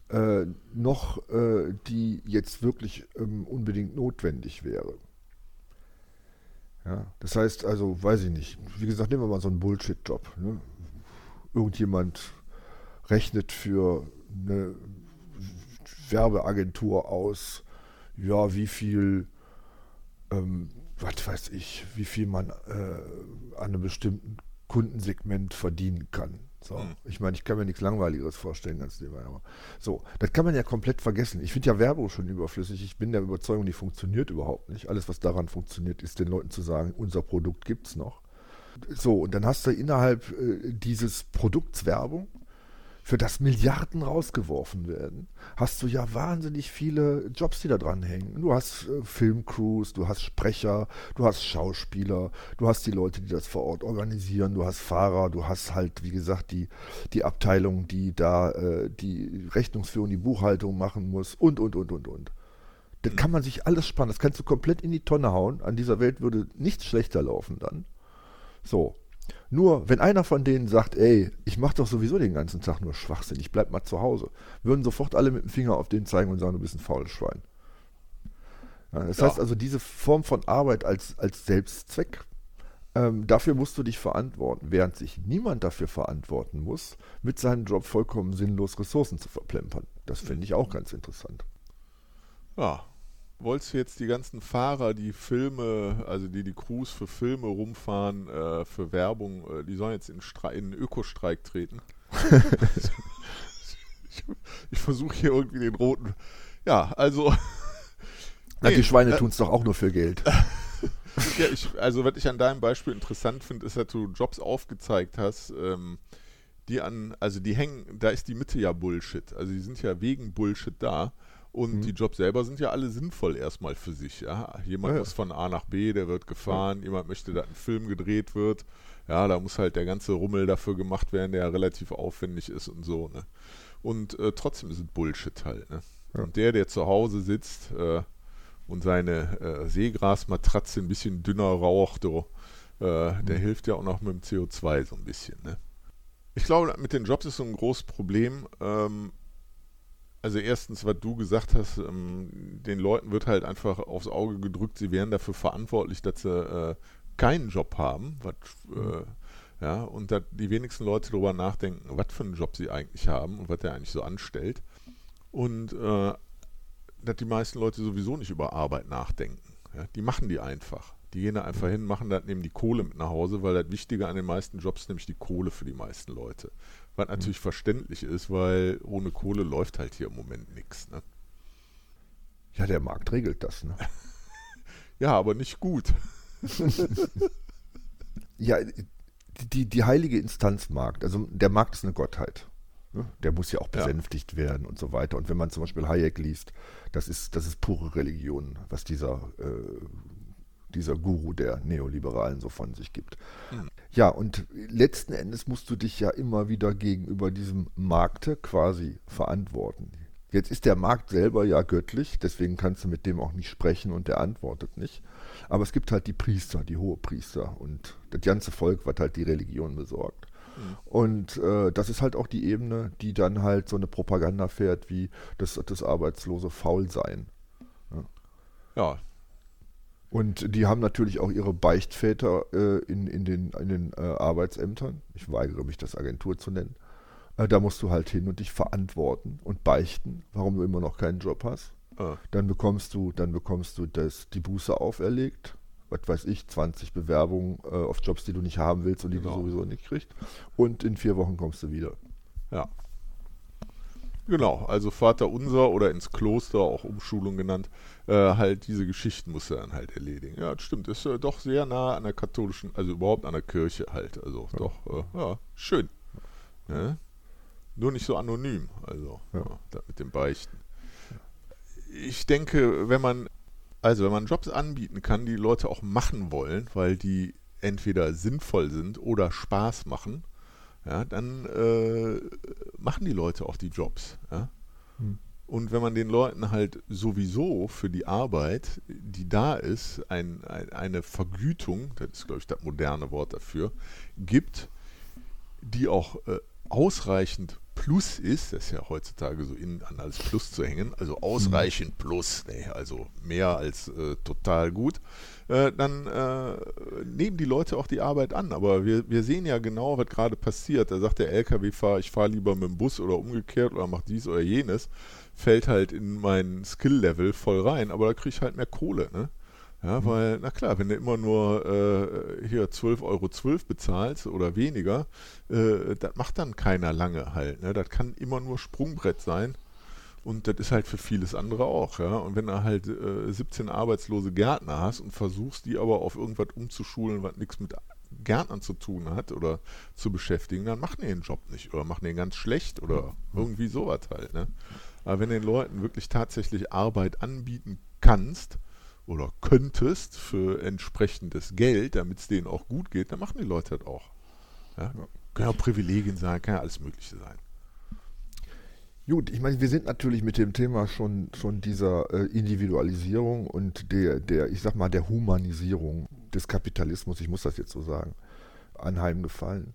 äh, noch äh, die jetzt wirklich ähm, unbedingt notwendig wäre. Ja, das heißt also, weiß ich nicht, wie gesagt, nehmen wir mal so einen Bullshit-Job. Ne? Irgendjemand rechnet für eine Werbeagentur aus, ja, wie viel, ähm, was weiß ich, wie viel man äh, an einem bestimmten Kundensegment verdienen kann. So, mhm. ich meine, ich kann mir nichts Langweiligeres vorstellen als dem. Aber so, das kann man ja komplett vergessen. Ich finde ja Werbung schon überflüssig. Ich bin der Überzeugung, die funktioniert überhaupt nicht. Alles, was daran funktioniert, ist den Leuten zu sagen, unser Produkt gibt es noch. So, und dann hast du innerhalb äh, dieses Produkts Werbung für das Milliarden rausgeworfen werden, hast du ja wahnsinnig viele Jobs, die da dran hängen. Du hast äh, Filmcrews, du hast Sprecher, du hast Schauspieler, du hast die Leute, die das vor Ort organisieren, du hast Fahrer, du hast halt, wie gesagt, die, die Abteilung, die da äh, die Rechnungsführung, die Buchhaltung machen muss und, und, und, und, und. Das kann man sich alles spannen, das kannst du komplett in die Tonne hauen. An dieser Welt würde nichts schlechter laufen dann. So, nur, wenn einer von denen sagt, ey, ich mache doch sowieso den ganzen Tag nur Schwachsinn, ich bleib mal zu Hause, würden sofort alle mit dem Finger auf den zeigen und sagen, du bist ein faules Schwein. Ja, das ja. heißt also, diese Form von Arbeit als, als Selbstzweck, ähm, dafür musst du dich verantworten, während sich niemand dafür verantworten muss, mit seinem Job vollkommen sinnlos Ressourcen zu verplempern. Das finde ich auch ganz interessant. Ja, wolltest du jetzt die ganzen Fahrer, die Filme, also die die Crews für Filme rumfahren, äh, für Werbung, äh, die sollen jetzt in, Stre in Ökostreik treten? ich, ich versuche hier irgendwie den roten. Ja, also. Na, die Schweine äh, tun es doch auch nur für Geld. ja, ich, also, was ich an deinem Beispiel interessant finde, ist, dass du Jobs aufgezeigt hast, ähm, die an, also die hängen, da ist die Mitte ja Bullshit. Also, die sind ja wegen Bullshit da. Und mhm. die Jobs selber sind ja alle sinnvoll erstmal für sich. Ja? Jemand ja, muss von A nach B, der wird gefahren, jemand möchte, dass ein Film gedreht wird. Ja, da muss halt der ganze Rummel dafür gemacht werden, der ja relativ aufwendig ist und so. Ne? Und äh, trotzdem ist es Bullshit halt. Ne? Und der, der zu Hause sitzt äh, und seine äh, Seegrasmatratze ein bisschen dünner raucht, oh, der mhm. hilft ja auch noch mit dem CO2 so ein bisschen. Ne? Ich glaube, mit den Jobs ist so ein großes Problem. Ähm, also erstens, was du gesagt hast, ähm, den Leuten wird halt einfach aufs Auge gedrückt, sie wären dafür verantwortlich, dass sie äh, keinen Job haben. Was, äh, ja, und dass die wenigsten Leute darüber nachdenken, was für einen Job sie eigentlich haben und was der eigentlich so anstellt. Und äh, dass die meisten Leute sowieso nicht über Arbeit nachdenken. Ja, die machen die einfach. Die gehen da einfach hin, machen das, nehmen die Kohle mit nach Hause, weil das Wichtige an den meisten Jobs ist nämlich die Kohle für die meisten Leute. Was natürlich mhm. verständlich ist, weil ohne Kohle läuft halt hier im Moment nichts. Ne? Ja, der Markt regelt das. Ne? ja, aber nicht gut. ja, die, die heilige Instanz Markt, also der Markt ist eine Gottheit. Ne? Der muss ja auch besänftigt ja. werden und so weiter. Und wenn man zum Beispiel Hayek liest, das ist, das ist pure Religion, was dieser äh, dieser Guru der Neoliberalen so von sich gibt. Mhm. Ja, und letzten Endes musst du dich ja immer wieder gegenüber diesem Markte quasi verantworten. Jetzt ist der Markt selber ja göttlich, deswegen kannst du mit dem auch nicht sprechen und der antwortet nicht. Aber es gibt halt die Priester, die Hohepriester und das ganze Volk, was halt die Religion besorgt. Mhm. Und äh, das ist halt auch die Ebene, die dann halt so eine Propaganda fährt, wie das, das arbeitslose Faulsein. Ja. ja, und die haben natürlich auch ihre Beichtväter äh, in, in den, in den äh, Arbeitsämtern. Ich weigere mich, das Agentur zu nennen. Äh, da musst du halt hin und dich verantworten und beichten, warum du immer noch keinen Job hast. Ah. Dann bekommst du, dann bekommst du das, die Buße auferlegt. Was weiß ich, 20 Bewerbungen äh, auf Jobs, die du nicht haben willst und die genau. du sowieso nicht kriegst. Und in vier Wochen kommst du wieder. Ja. Genau, also Vater unser oder ins Kloster, auch Umschulung genannt, äh, halt diese Geschichten muss er dann halt erledigen. Ja, das stimmt, ist äh, doch sehr nah an der katholischen, also überhaupt an der Kirche halt. Also ja. doch, äh, ja, schön. Ja? Nur nicht so anonym, also ja. mit dem Beichten. Ich denke, wenn man, also wenn man Jobs anbieten kann, die Leute auch machen wollen, weil die entweder sinnvoll sind oder Spaß machen, ja, dann äh, machen die Leute auch die Jobs. Ja? Hm. Und wenn man den Leuten halt sowieso für die Arbeit, die da ist, ein, ein, eine Vergütung, das ist, glaube ich, das moderne Wort dafür, gibt, die auch äh, ausreichend Plus ist, das ist ja heutzutage so in an als Plus zu hängen, also ausreichend Plus, nee, also mehr als äh, total gut, äh, dann äh, nehmen die Leute auch die Arbeit an. Aber wir, wir sehen ja genau, was gerade passiert. Da sagt der LKW-Fahrer, ich fahre lieber mit dem Bus oder umgekehrt oder mache dies oder jenes, fällt halt in mein Skill-Level voll rein, aber da kriege ich halt mehr Kohle, ne? Ja, mhm. weil, na klar, wenn du immer nur äh, hier 12,12 Euro .12 bezahlst oder weniger, äh, das macht dann keiner lange halt. Ne? Das kann immer nur Sprungbrett sein. Und das ist halt für vieles andere auch, ja. Und wenn du halt äh, 17 arbeitslose Gärtner hast und versuchst, die aber auf irgendwas umzuschulen, was nichts mit Gärtnern zu tun hat oder zu beschäftigen, dann machen die den Job nicht oder machen den ganz schlecht oder irgendwie sowas halt. Ne? Aber wenn den Leuten wirklich tatsächlich Arbeit anbieten kannst oder könntest für entsprechendes Geld, damit es denen auch gut geht, dann machen die Leute das auch. Ja? Können ja auch Privilegien sein, kann ja alles Mögliche sein. Gut, ich meine, wir sind natürlich mit dem Thema schon, schon dieser äh, Individualisierung und der, der, ich sag mal, der Humanisierung des Kapitalismus, ich muss das jetzt so sagen, anheimgefallen,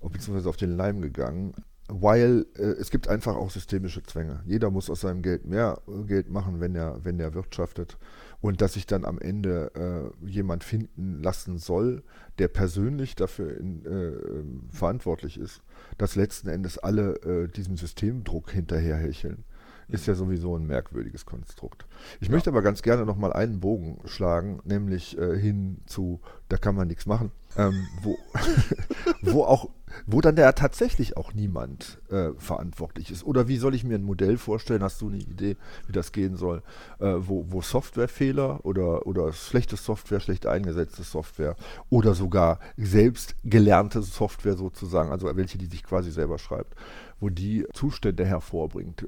beziehungsweise auf den Leim gegangen, weil äh, es gibt einfach auch systemische Zwänge. Jeder muss aus seinem Geld mehr äh, Geld machen, wenn er, wenn er wirtschaftet und dass sich dann am Ende äh, jemand finden lassen soll, der persönlich dafür in, äh, verantwortlich ist, dass letzten Endes alle äh, diesem Systemdruck hinterherhecheln, ist ja sowieso ein merkwürdiges Konstrukt. Ich ja. möchte aber ganz gerne nochmal einen Bogen schlagen, nämlich äh, hin zu, da kann man nichts machen, ähm, wo, wo auch wo dann ja tatsächlich auch niemand äh, verantwortlich ist. Oder wie soll ich mir ein Modell vorstellen? Hast du eine Idee, wie das gehen soll? Äh, wo, wo Softwarefehler oder, oder schlechte Software, schlecht eingesetzte Software oder sogar selbst gelernte Software sozusagen, also welche, die sich quasi selber schreibt, wo die Zustände hervorbringt.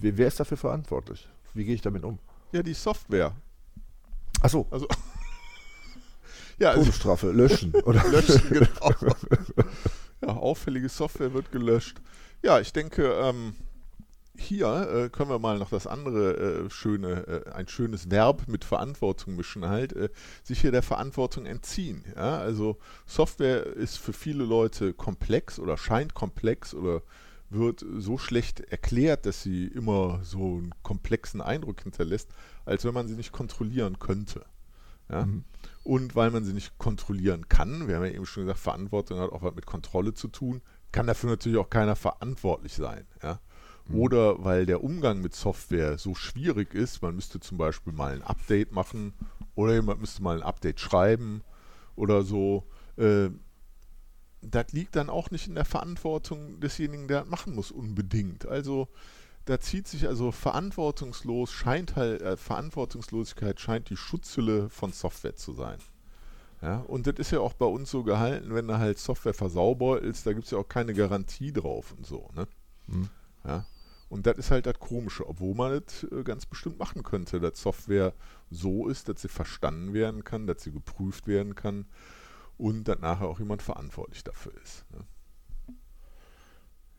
Wer, wer ist dafür verantwortlich? Wie gehe ich damit um? Ja, die Software. Achso. Also. Ja, also Todesstrafe, löschen. Oder? löschen, genau. ja, auffällige Software wird gelöscht. Ja, ich denke, ähm, hier äh, können wir mal noch das andere äh, schöne, äh, ein schönes Verb mit Verantwortung mischen halt, äh, sich hier der Verantwortung entziehen. Ja? Also Software ist für viele Leute komplex oder scheint komplex oder wird so schlecht erklärt, dass sie immer so einen komplexen Eindruck hinterlässt, als wenn man sie nicht kontrollieren könnte. Ja? Mhm. Und weil man sie nicht kontrollieren kann, wir haben ja eben schon gesagt, Verantwortung hat auch was mit Kontrolle zu tun, kann dafür natürlich auch keiner verantwortlich sein. Ja? Mhm. Oder weil der Umgang mit Software so schwierig ist, man müsste zum Beispiel mal ein Update machen oder jemand müsste mal ein Update schreiben oder so. Äh, das liegt dann auch nicht in der Verantwortung desjenigen, der das machen muss, unbedingt. Also da zieht sich also verantwortungslos, scheint halt, äh, Verantwortungslosigkeit scheint die Schutzhülle von Software zu sein. Ja, und das ist ja auch bei uns so gehalten, wenn du halt Software versauberst, da gibt es ja auch keine Garantie drauf und so. Ne? Mhm. Ja, und das ist halt das Komische, obwohl man das äh, ganz bestimmt machen könnte, dass Software so ist, dass sie verstanden werden kann, dass sie geprüft werden kann und dass nachher auch jemand verantwortlich dafür ist. Ne?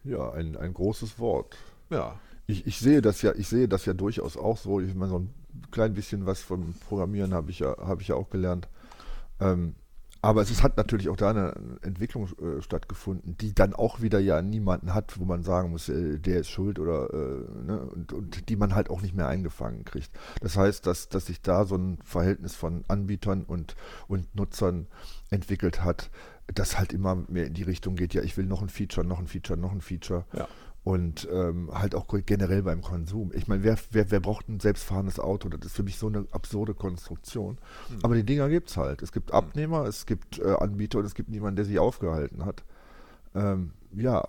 Ja, ein, ein großes Wort. Ja ich, ich, sehe das ja, ich sehe das ja durchaus auch so. Ich meine, so ein klein bisschen was vom Programmieren habe ich ja, habe ich ja auch gelernt. Ähm, aber es ist, hat natürlich auch da eine Entwicklung äh, stattgefunden, die dann auch wieder ja niemanden hat, wo man sagen muss, äh, der ist schuld oder äh, ne, und, und, die man halt auch nicht mehr eingefangen kriegt. Das heißt, dass, dass sich da so ein Verhältnis von Anbietern und, und Nutzern entwickelt hat, das halt immer mehr in die Richtung geht, ja, ich will noch ein Feature, noch ein Feature, noch ein Feature. Ja und ähm, halt auch generell beim Konsum. Ich meine, wer, wer, wer braucht ein selbstfahrendes Auto? Das ist für mich so eine absurde Konstruktion. Mhm. Aber die Dinger gibt es halt. Es gibt Abnehmer, es gibt äh, Anbieter und es gibt niemanden, der sie aufgehalten hat. Ähm, ja,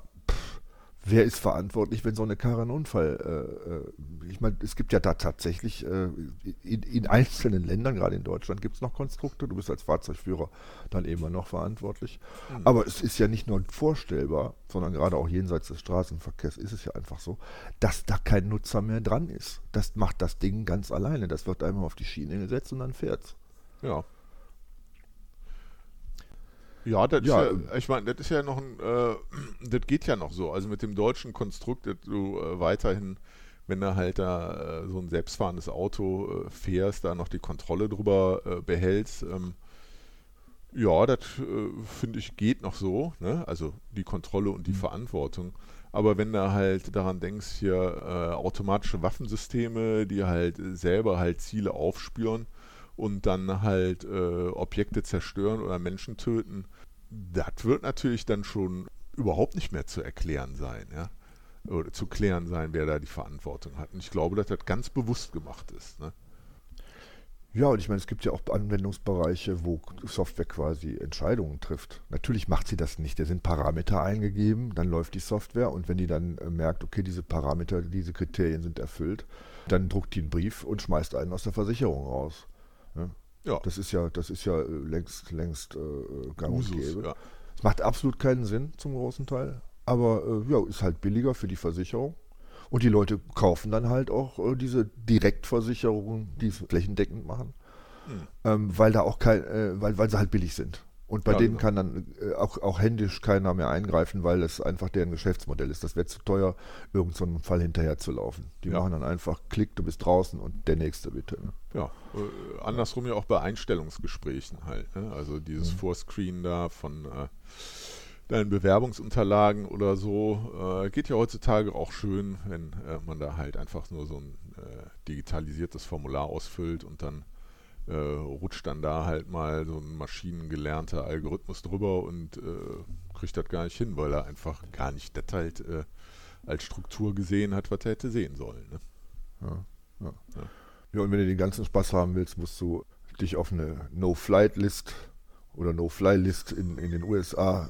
wer ist verantwortlich, wenn so eine Karre einen Unfall, äh, äh, ich meine, es gibt ja da tatsächlich äh, in, in, einzelnen Ländern, gerade in Deutschland, gibt es noch Konstrukte, du bist als Fahrzeugführer dann immer noch verantwortlich. Mhm. Aber es ist ja nicht nur vorstellbar, sondern gerade auch jenseits des Straßenverkehrs ist es ja einfach so, dass da kein Nutzer mehr dran ist. Das macht das Ding ganz alleine. Das wird einmal auf die Schiene gesetzt und dann fährt's. Ja, ja, das ja, ist ja, ich meine, das ist ja noch ein, äh, das geht ja noch so. Also mit dem deutschen Konstrukt, dass du äh, weiterhin, wenn du halt da äh, so ein selbstfahrendes Auto äh, fährst, da noch die Kontrolle drüber äh, behältst. Ähm, ja, das äh, finde ich geht noch so, ne? Also die Kontrolle und die mhm. Verantwortung. Aber wenn du halt daran denkst, hier automatische Waffensysteme, die halt selber halt Ziele aufspüren, und dann halt äh, Objekte zerstören oder Menschen töten, das wird natürlich dann schon überhaupt nicht mehr zu erklären sein, ja. Oder zu klären sein, wer da die Verantwortung hat. Und ich glaube, dass das ganz bewusst gemacht ist. Ne? Ja, und ich meine, es gibt ja auch Anwendungsbereiche, wo Software quasi Entscheidungen trifft. Natürlich macht sie das nicht. Da sind Parameter eingegeben, dann läuft die Software und wenn die dann äh, merkt, okay, diese Parameter, diese Kriterien sind erfüllt, dann druckt die einen Brief und schmeißt einen aus der Versicherung raus. Ja. Das ist ja, das ist ja äh, längst, längst äh, gang Usus, und gäbe. ja. Es macht absolut keinen Sinn zum großen Teil. Aber äh, ja, ist halt billiger für die Versicherung. Und die Leute kaufen dann halt auch äh, diese Direktversicherungen, die es flächendeckend machen, Hm. ähm, weil da auch kein, äh, weil, weil sie halt billig sind. Und bei Ja, denen genau. kann dann äh, auch, auch händisch keiner mehr eingreifen, weil es einfach deren Geschäftsmodell ist. Das wäre zu teuer, irgend so Fall hinterher zu laufen. Die Ja. machen dann einfach Klick, du bist draußen und der nächste bitte. Ne? Ja, äh, andersrum ja auch bei Einstellungsgesprächen halt. Ne? Also dieses Mhm. Vorscreen da von äh, deinen Bewerbungsunterlagen oder so. Äh, geht ja heutzutage auch schön, wenn äh, man da halt einfach nur so ein äh, digitalisiertes Formular ausfüllt und dann äh, rutscht dann da halt mal so ein maschinengelernter Algorithmus drüber und äh, kriegt das gar nicht hin, weil er einfach gar nicht das halt äh, als Struktur gesehen hat, was er hätte sehen sollen. Ne? Ja, ja. Ja. ja, und wenn du den ganzen Spaß haben willst, musst du dich auf eine No-Flight-List oder No-Fly-List in, in den USA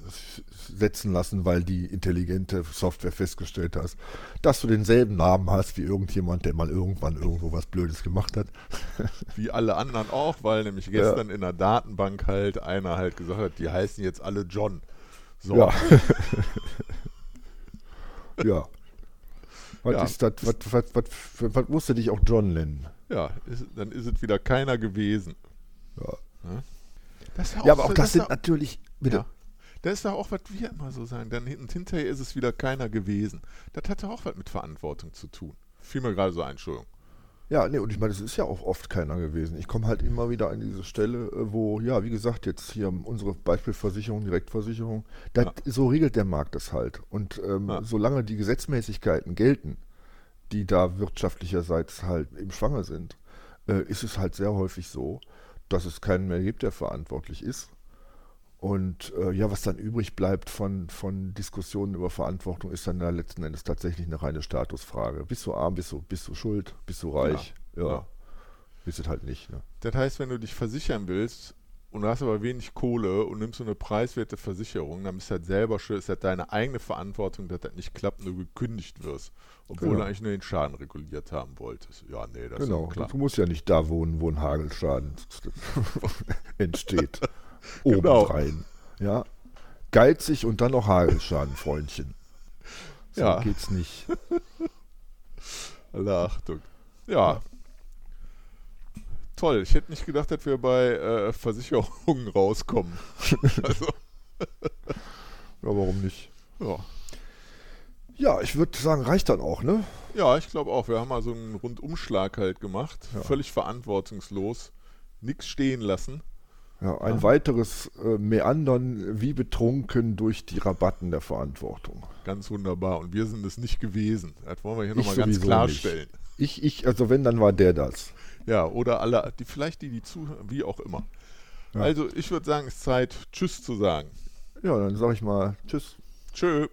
setzen lassen, weil die intelligente Software festgestellt hat, dass du denselben Namen hast wie irgendjemand, der mal irgendwann irgendwo was Blödes gemacht hat. Wie alle anderen auch, weil nämlich gestern in der Datenbank halt einer halt gesagt hat, die heißen jetzt alle John. So, Ja. ja. Was Ja. ist das? Was, was, was, was musst du dich auch John nennen? ja ist, dann ist es wieder keiner gewesen. Ja. Das ist Ja, aber auch so- das ist sind doch- natürlich. Bitte. Ja. Das ist doch auch, was wir immer so sagen. Dann hinterher ist es wieder keiner gewesen. Das hat doch auch was mit Verantwortung zu tun. Fiel mir gerade so ein, Entschuldigung. Ja, nee, und ich meine, es ist ja auch oft keiner gewesen. Ich komme halt immer wieder an diese Stelle, äh, wo, ja, wie gesagt, jetzt hier unsere Beispielversicherung, Direktversicherung, das, Ja. so regelt der Markt das halt. Und ähm, Ja. solange die Gesetzmäßigkeiten gelten, die da wirtschaftlicherseits halt im Schwange sind, äh, ist es halt sehr häufig so, dass es keinen mehr gibt, der verantwortlich ist. Und äh, ja, was dann übrig bleibt von, von Diskussionen über Verantwortung, ist dann da letzten Endes tatsächlich eine reine Statusfrage. Bist du arm, bist du, bist du schuld, bist du reich? Ja. ja. Bist du halt nicht. Ne? Das heißt, wenn du dich versichern willst und du hast aber wenig Kohle und nimmst so eine preiswerte Versicherung, dann bist du halt selber schuld, ist halt deine eigene Verantwortung, dass das nicht klappt und du gekündigt wirst. Obwohl Genau. du eigentlich nur den Schaden reguliert haben wolltest. Ja, nee, das ist Genau. ja klar. Du musst ja nicht da wohnen, wo ein Hagelschaden entsteht. Genau. Obendrein. Ja. Geizig und dann noch Hagelschaden, Freundchen. So Ja. geht's nicht. Alle Achtung. Ja. Toll. Ich hätte nicht gedacht, dass wir bei äh, Versicherungen rauskommen. also, Ja, warum nicht? ja. Ja, ich würde sagen, reicht dann auch, ne? ja, ich glaube auch. Wir haben mal so einen Rundumschlag halt gemacht. Ja. Völlig verantwortungslos. Nichts stehen lassen. Ja, ein Ja. weiteres äh, Meandern wie betrunken durch die Rabatten der Verantwortung. Ganz wunderbar. Und wir sind es nicht gewesen. Das wollen wir hier nochmal ganz klarstellen. Ich, ich, also wenn, dann war der das. Ja, oder alle, die vielleicht die, die zuhören, wie auch immer. Ja. Also, ich würde sagen, es ist Zeit, Tschüss zu sagen. Ja, dann sage ich mal Tschüss. Tschö.